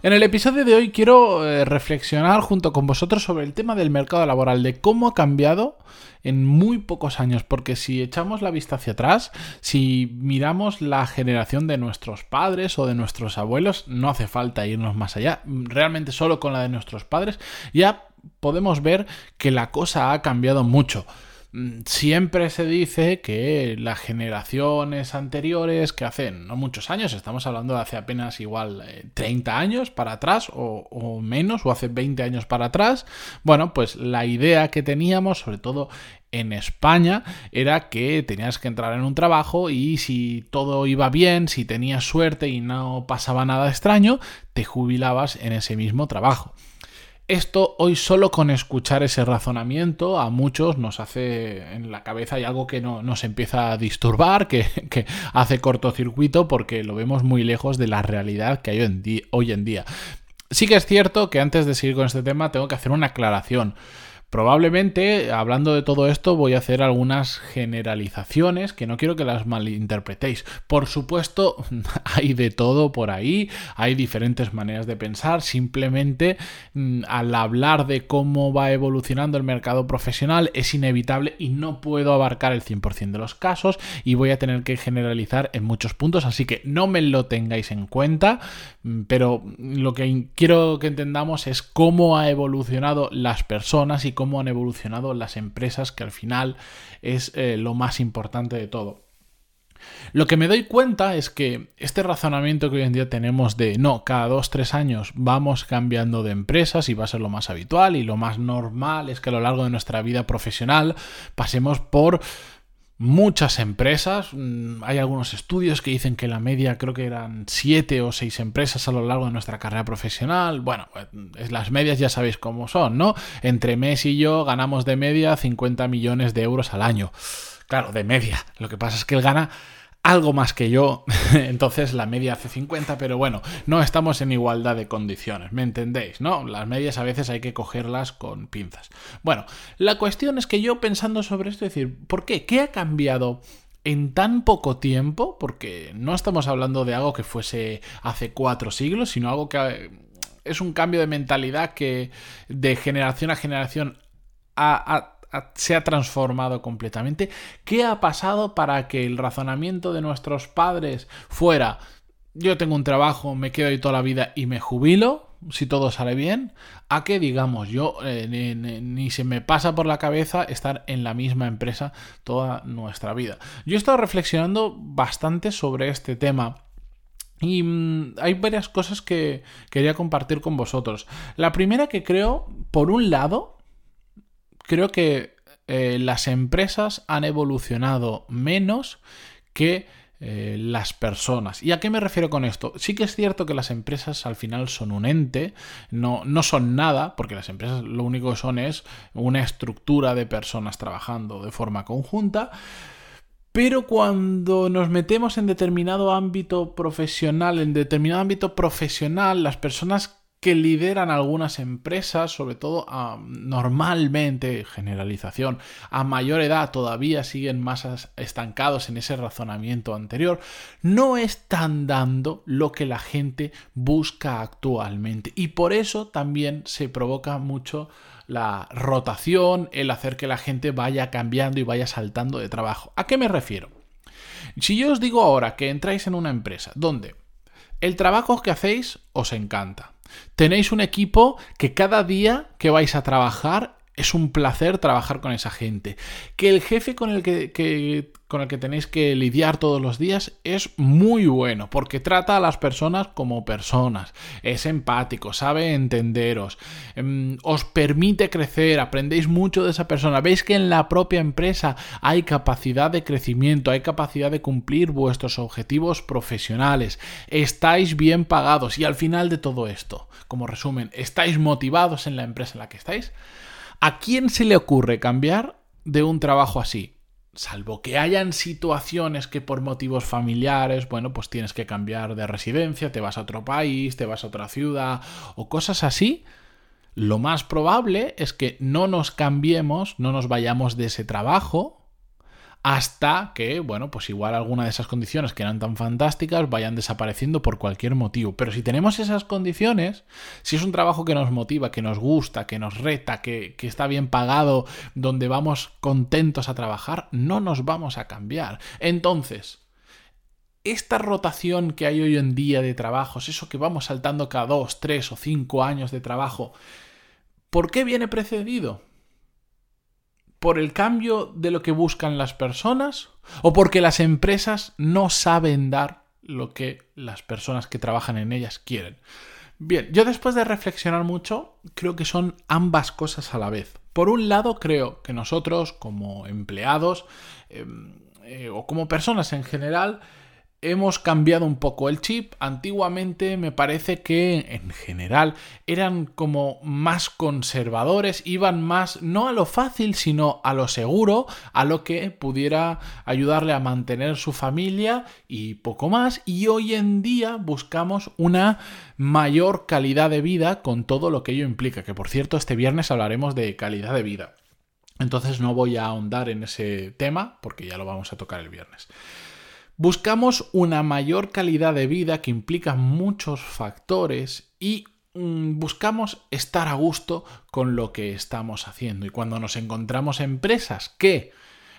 En el episodio de hoy quiero eh, reflexionar junto con vosotros sobre el tema del mercado laboral, de cómo ha cambiado en muy pocos años, porque si echamos la vista hacia atrás, si miramos la generación de nuestros padres o de nuestros abuelos, no hace falta irnos más allá, realmente solo con la de nuestros padres, ya podemos ver que la cosa ha cambiado mucho. Mm, siempre se dice que las generaciones anteriores, que hacen no muchos años, estamos hablando de hace apenas igual 30 eh, años para atrás o, o, menos, o hace 20 años para atrás, bueno, pues la idea que teníamos, sobre todo en España, era que tenías que entrar en un trabajo y si todo iba bien, si tenías suerte y no pasaba nada extraño, te jubilabas en ese mismo trabajo. Esto hoy solo con escuchar ese razonamiento a muchos nos hace en la cabeza y algo que no, nos empieza a disturbar, que, hace cortocircuito porque lo vemos muy lejos de la realidad que hay hoy en día. Sí que es cierto que antes de seguir con este tema tengo que hacer una aclaración. Probablemente, hablando de todo esto, voy a hacer algunas generalizaciones que no quiero que las malinterpretéis. Por supuesto, hay de todo por ahí, hay diferentes maneras de pensar. Simplemente, mm, al hablar de cómo va evolucionando el mercado profesional, es inevitable y no puedo abarcar el 100% de los casos y voy a tener que generalizar en muchos puntos, así que no me lo tengáis en cuenta, mm, pero lo que quiero que entendamos es cómo ha evolucionado las personas y cómo han evolucionado las empresas, que al final es eh, lo más importante de todo. Lo que me doy cuenta es que este razonamiento que hoy en día tenemos de no, cada dos, tres años vamos cambiando de empresas y va a ser lo más habitual y lo más normal es que a lo largo de nuestra vida profesional pasemos por muchas empresas. Mm, hay algunos estudios que dicen que la media creo que eran siete o seis empresas a lo largo de nuestra carrera profesional. Bueno, pues, las medias ya sabéis cómo son, ¿no? Entre mes y yo ganamos de media 50 millones de euros al año. Claro, de media. Lo que pasa es que él gana algo más que yo, entonces la media hace 50, pero bueno, no estamos en igualdad de condiciones, ¿me entendéis? ¿No? Las medias a veces hay que cogerlas con pinzas. Bueno, la cuestión es que yo pensando sobre esto, es decir, ¿por qué? ¿Qué ha cambiado? en tan poco tiempo, porque no estamos hablando de algo que fuese hace cuatro siglos, sino algo que es un cambio de mentalidad que de generación a generación ha, se ha transformado completamente. ¿Qué ha pasado para que el razonamiento de nuestros padres fuera yo tengo un trabajo, me quedo ahí toda la vida y me jubilo, si todo sale bien, a que digamos yo eh, ni, se me pasa por la cabeza estar en la misma empresa toda nuestra vida. Yo he estado reflexionando bastante sobre este tema. Y mmm, hay varias cosas que quería compartir con vosotros. La primera que creo, por un lado, creo que eh, las empresas han evolucionado menos que eh, las personas. ¿Y a qué me refiero con esto? Sí que es cierto que las empresas al final son un ente, no, no son nada, porque las empresas lo único que son es una estructura de personas trabajando de forma conjunta. Pero cuando nos metemos en determinado ámbito profesional, en determinado ámbito profesional, las personas que lideran algunas empresas, sobre todo normalmente, generalización, a mayor edad todavía siguen más estancados en ese razonamiento anterior, no están dando lo que la gente busca actualmente. Y por eso también se provoca mucho la rotación, el hacer que la gente vaya cambiando y vaya saltando de trabajo. ¿A qué me refiero? Si yo os digo ahora que entráis en una empresa donde el trabajo que hacéis os encanta, Tenéis un equipo que cada día que vais a trabajar es un placer trabajar con esa gente. Que el jefe con el que, con el que tenéis que lidiar todos los días es muy bueno, porque trata a las personas como personas, es empático, sabe entenderos, em, os permite crecer, aprendéis mucho de esa persona. Veis que en la propia empresa hay capacidad de crecimiento, hay capacidad de cumplir vuestros objetivos profesionales, estáis bien pagados y al final de todo esto, como resumen, estáis motivados en la empresa en la que estáis. ¿A quién se le ocurre cambiar de un trabajo así? Salvo que hayan situaciones que por motivos familiares, bueno, pues tienes que cambiar de residencia, te vas a otro país, te vas a otra ciudad o cosas así, lo más probable es que no nos cambiemos, no nos vayamos de ese trabajo hasta que, bueno, pues igual alguna de esas condiciones que eran tan fantásticas vayan desapareciendo por cualquier motivo. Pero si tenemos esas condiciones, si es un trabajo que nos motiva, que nos gusta, que nos reta, que, que está bien pagado, donde vamos contentos a trabajar, no nos vamos a cambiar. Entonces, esta rotación que hay hoy en día de trabajos, eso que vamos saltando cada dos, tres o cinco años de trabajo, ¿por qué viene precedido? Por el cambio de lo que buscan las personas o porque las empresas no saben dar lo que las personas que trabajan en ellas quieren. Bien, yo después de reflexionar mucho, creo que son ambas cosas a la vez. Por un lado, creo que nosotros como empleados em, eh, o como personas en general, hemos cambiado un poco el chip. Antiguamente me parece que en general eran como más conservadores, iban más no a lo fácil, sino a lo seguro, a lo que pudiera ayudarle a mantener su familia y poco más. Y hoy en día buscamos una mayor calidad de vida con todo lo que ello implica. Que por cierto, este viernes hablaremos de calidad de vida. Entonces no voy a ahondar en ese tema porque ya lo vamos a tocar el viernes. Buscamos una mayor calidad de vida que implica muchos factores y mm, buscamos estar a gusto con lo que estamos haciendo. Y cuando nos encontramos empresas que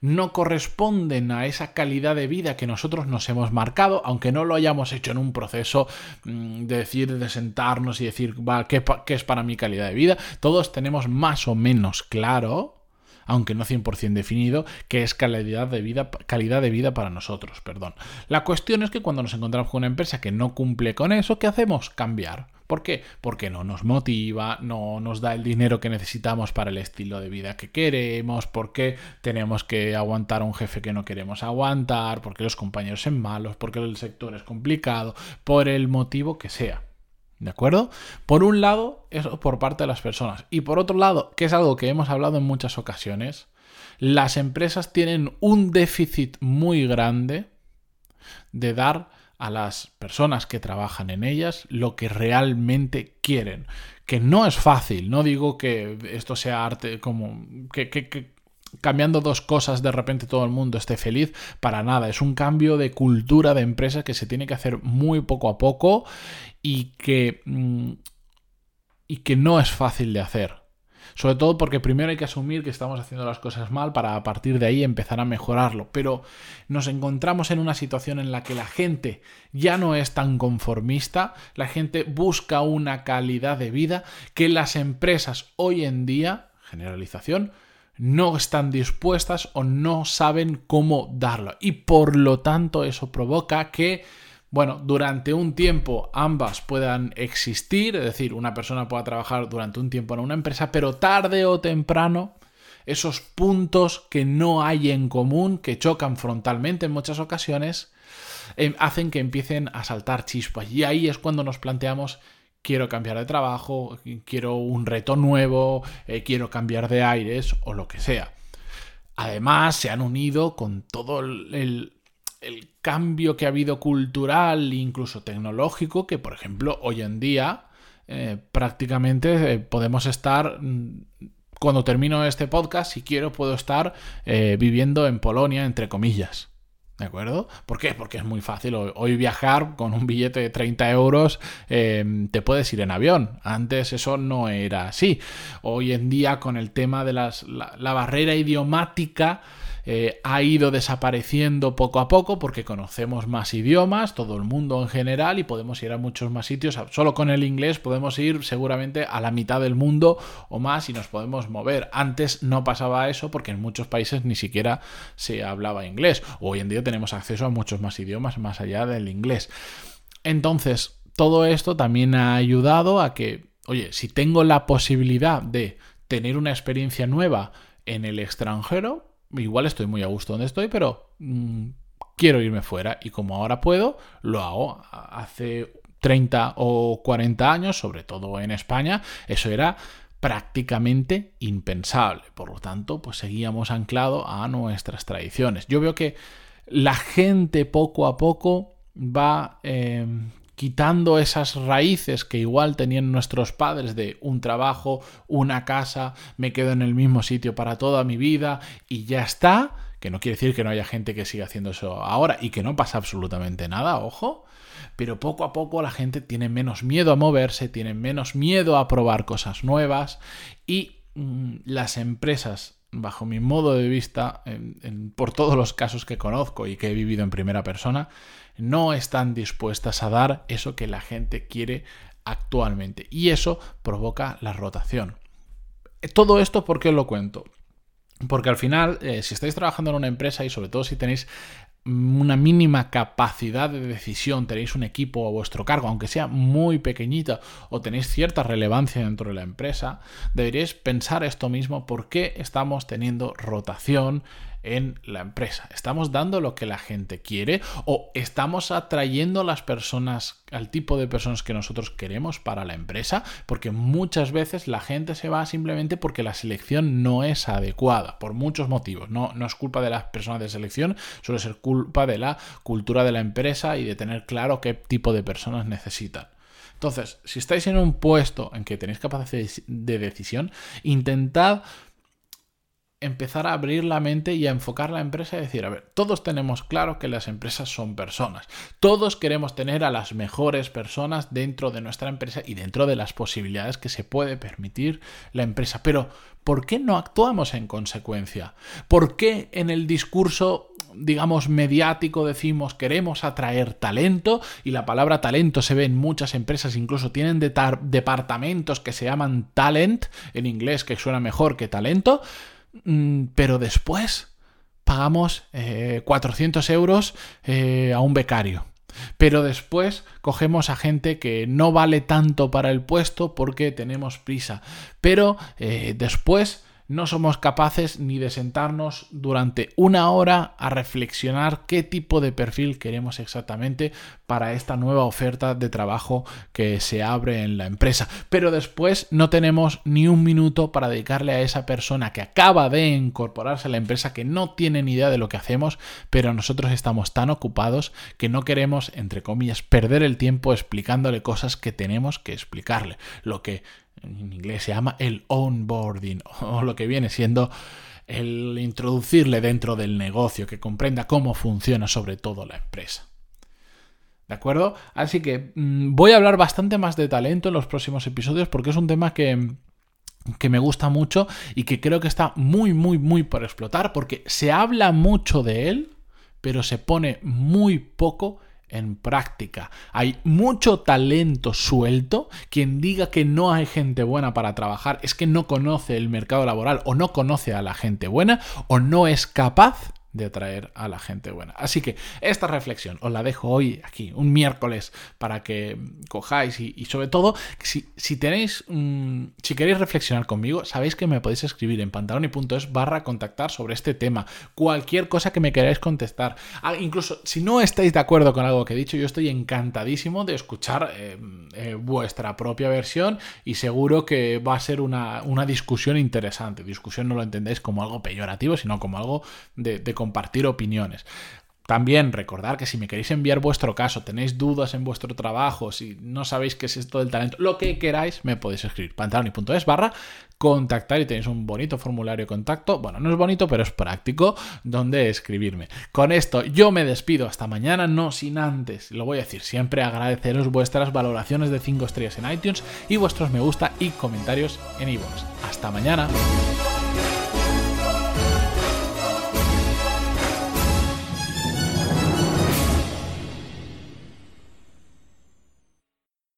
no corresponden a esa calidad de vida que nosotros nos hemos marcado, aunque no lo hayamos hecho en un proceso mm, de decir, de sentarnos y decir, ¿qué, ¿qué, es para mi calidad de vida? Todos tenemos más o menos claro aunque no 100% definido, que es calidad de vida, calidad de vida para nosotros. Perdón. La cuestión es que cuando nos encontramos con una empresa que no cumple con eso, ¿qué hacemos? Cambiar. ¿Por qué? Porque no nos motiva, no nos da el dinero que necesitamos para el estilo de vida que queremos, porque tenemos que aguantar a un jefe que no queremos aguantar, porque los compañeros son malos, porque el sector es complicado, por el motivo que sea. ¿De acuerdo? Por un lado, eso por parte de las personas. Y por otro lado, que es algo que hemos hablado en muchas ocasiones, las empresas tienen un déficit muy grande de dar a las personas que trabajan en ellas lo que realmente quieren. Que no es fácil, no digo que esto sea arte como que, que cambiando dos cosas de repente todo el mundo esté feliz, para nada. Es un cambio de cultura de empresa que se tiene que hacer muy poco a poco y que, mm, y que no es fácil de hacer. Sobre todo porque primero hay que asumir que estamos haciendo las cosas mal para a partir de ahí empezar a mejorarlo. Pero nos encontramos en una situación en la que la gente ya no es tan conformista, la gente busca una calidad de vida que las empresas hoy en día, generalización, no están dispuestas o no saben cómo darlo. Y por lo tanto eso provoca que, bueno, durante un tiempo ambas puedan existir, es decir, una persona pueda trabajar durante un tiempo en una empresa, pero tarde o temprano esos puntos que no hay en común, que chocan frontalmente en muchas ocasiones, eh, hacen que empiecen a saltar chispas. Y ahí es cuando nos planteamos quiero cambiar de trabajo, quiero un reto nuevo, eh, quiero cambiar de aires o lo que sea. Además, se han unido con todo el, cambio que ha habido cultural e incluso tecnológico, que por ejemplo hoy en día eh, prácticamente eh, podemos estar mm, cuando termino este podcast, si quiero, puedo estar viviendo en Polonia, entre comillas. ¿De acuerdo? ¿Por qué? Porque es muy fácil. Hoy viajar con un billete de 30 euros em, te puedes ir en avión. Antes eso no era así. Hoy en día con el tema de las, la, barrera idiomática eh, ha ido desapareciendo poco a poco porque conocemos más idiomas, todo el mundo en general, y podemos ir a muchos más sitios. Solo con el inglés podemos ir seguramente a la mitad del mundo o más y nos podemos mover. Antes no pasaba eso porque en muchos países ni siquiera se hablaba inglés. Hoy en día tenemos acceso a muchos más idiomas más allá del inglés. Entonces, todo esto también ha ayudado a que, oye, si tengo la posibilidad de tener una experiencia nueva en el extranjero, igual estoy muy a gusto donde estoy, pero mm, quiero irme fuera y como ahora puedo, lo hago. Hace 30 o 40 años, sobre todo en España, eso era prácticamente impensable. Por lo tanto, pues seguíamos anclado a nuestras tradiciones. Yo veo que la gente poco a poco va eh, quitando esas raíces que igual tenían nuestros padres de un trabajo, una casa, me quedo en el mismo sitio para toda mi vida y ya está, que no quiere decir que no haya gente que siga haciendo eso ahora y que no pasa absolutamente nada, ojo, pero poco a poco la gente tiene menos miedo a moverse, tiene menos miedo a probar cosas nuevas y mm, las empresas bajo mi modo de vista, por todos los casos que conozco y que he vivido en primera persona, no están dispuestas a dar eso que la gente quiere actualmente. Y eso provoca la rotación. Todo esto, ¿por qué os lo cuento? Porque al final, eh, si estáis trabajando en una empresa y sobre todo si tenéis una mínima capacidad de decisión, tenéis un equipo a vuestro cargo, aunque sea muy pequeñito o tenéis cierta relevancia dentro de la empresa, deberíais pensar esto mismo, ¿por qué estamos teniendo rotación en la empresa. ¿Estamos dando lo que la gente quiere o estamos atrayendo a las personas, al tipo de personas que nosotros queremos para la empresa? Porque muchas veces la gente se va simplemente porque la selección no es adecuada, por muchos motivos. No, no es culpa de las personas de selección, suele ser culpa de la cultura de la empresa y de tener claro qué tipo de personas necesitan. Entonces, si estáis en un puesto en que tenéis capacidad de decisión, intentad empezar a abrir la mente y a enfocar la empresa y decir, a ver, todos tenemos claro que las empresas son personas. Todos queremos tener a las mejores personas dentro de nuestra empresa y dentro de las posibilidades que se puede permitir la empresa. Pero, ¿por qué no actuamos en consecuencia? ¿Por qué en el discurso digamos, mediático decimos queremos atraer talento y la palabra talento se ve en muchas empresas, incluso tienen departamentos que se llaman talent, en inglés que suena mejor que talento, pero después pagamos 400 eh, euros eh, a un becario. Pero después cogemos a gente que no vale tanto para el puesto porque tenemos prisa. Pero eh, después no somos capaces ni de sentarnos durante una hora a reflexionar qué tipo de perfil queremos exactamente para esta nueva oferta de trabajo que se abre en la empresa. Pero después no tenemos ni un minuto para dedicarle a esa persona que acaba de incorporarse a la empresa, que no tiene ni idea de lo que hacemos, pero nosotros estamos tan ocupados que no queremos, entre comillas, perder el tiempo explicándole cosas que tenemos que explicarle. Lo que en inglés se llama el onboarding, o lo que viene siendo el introducirle dentro del negocio, que comprenda cómo funciona sobre todo la empresa. ¿De acuerdo? Así que mm, voy a hablar bastante más de talento en los próximos episodios porque es un tema que, que me gusta mucho y que creo que está muy, muy, muy por explotar porque se habla mucho de él, pero se pone muy poco en práctica. Hay mucho talento suelto. Quien diga que no hay gente buena para trabajar es que no conoce el mercado laboral o no conoce a la gente buena o no es capaz de atraer a la gente buena. Así que esta reflexión os la dejo hoy aquí, un miércoles, para que cojáis y, sobre todo, si, si tenéis, mm, si queréis reflexionar conmigo, sabéis que me podéis escribir en pantaloni.es barra contactar sobre este tema, cualquier cosa que me queráis contestar. Ah, incluso si no estáis de acuerdo con algo que he dicho, yo estoy encantadísimo de escuchar eh, eh, vuestra propia versión y seguro que va a ser una, discusión interesante. Discusión no lo entendéis como algo peyorativo, sino como algo de, de compartir opiniones. También recordar que si me queréis enviar vuestro caso, tenéis dudas en vuestro trabajo, si no sabéis qué es esto del talento, lo que queráis, me podéis escribir pantaloni.es barra contactar y tenéis un bonito formulario de contacto. Bueno, no es bonito, pero es práctico donde escribirme. Con esto yo me despido hasta mañana, no sin antes, lo voy a decir siempre, agradeceros vuestras valoraciones de 5 estrellas en iTunes y vuestros me gusta y comentarios en iVoox. Hasta mañana.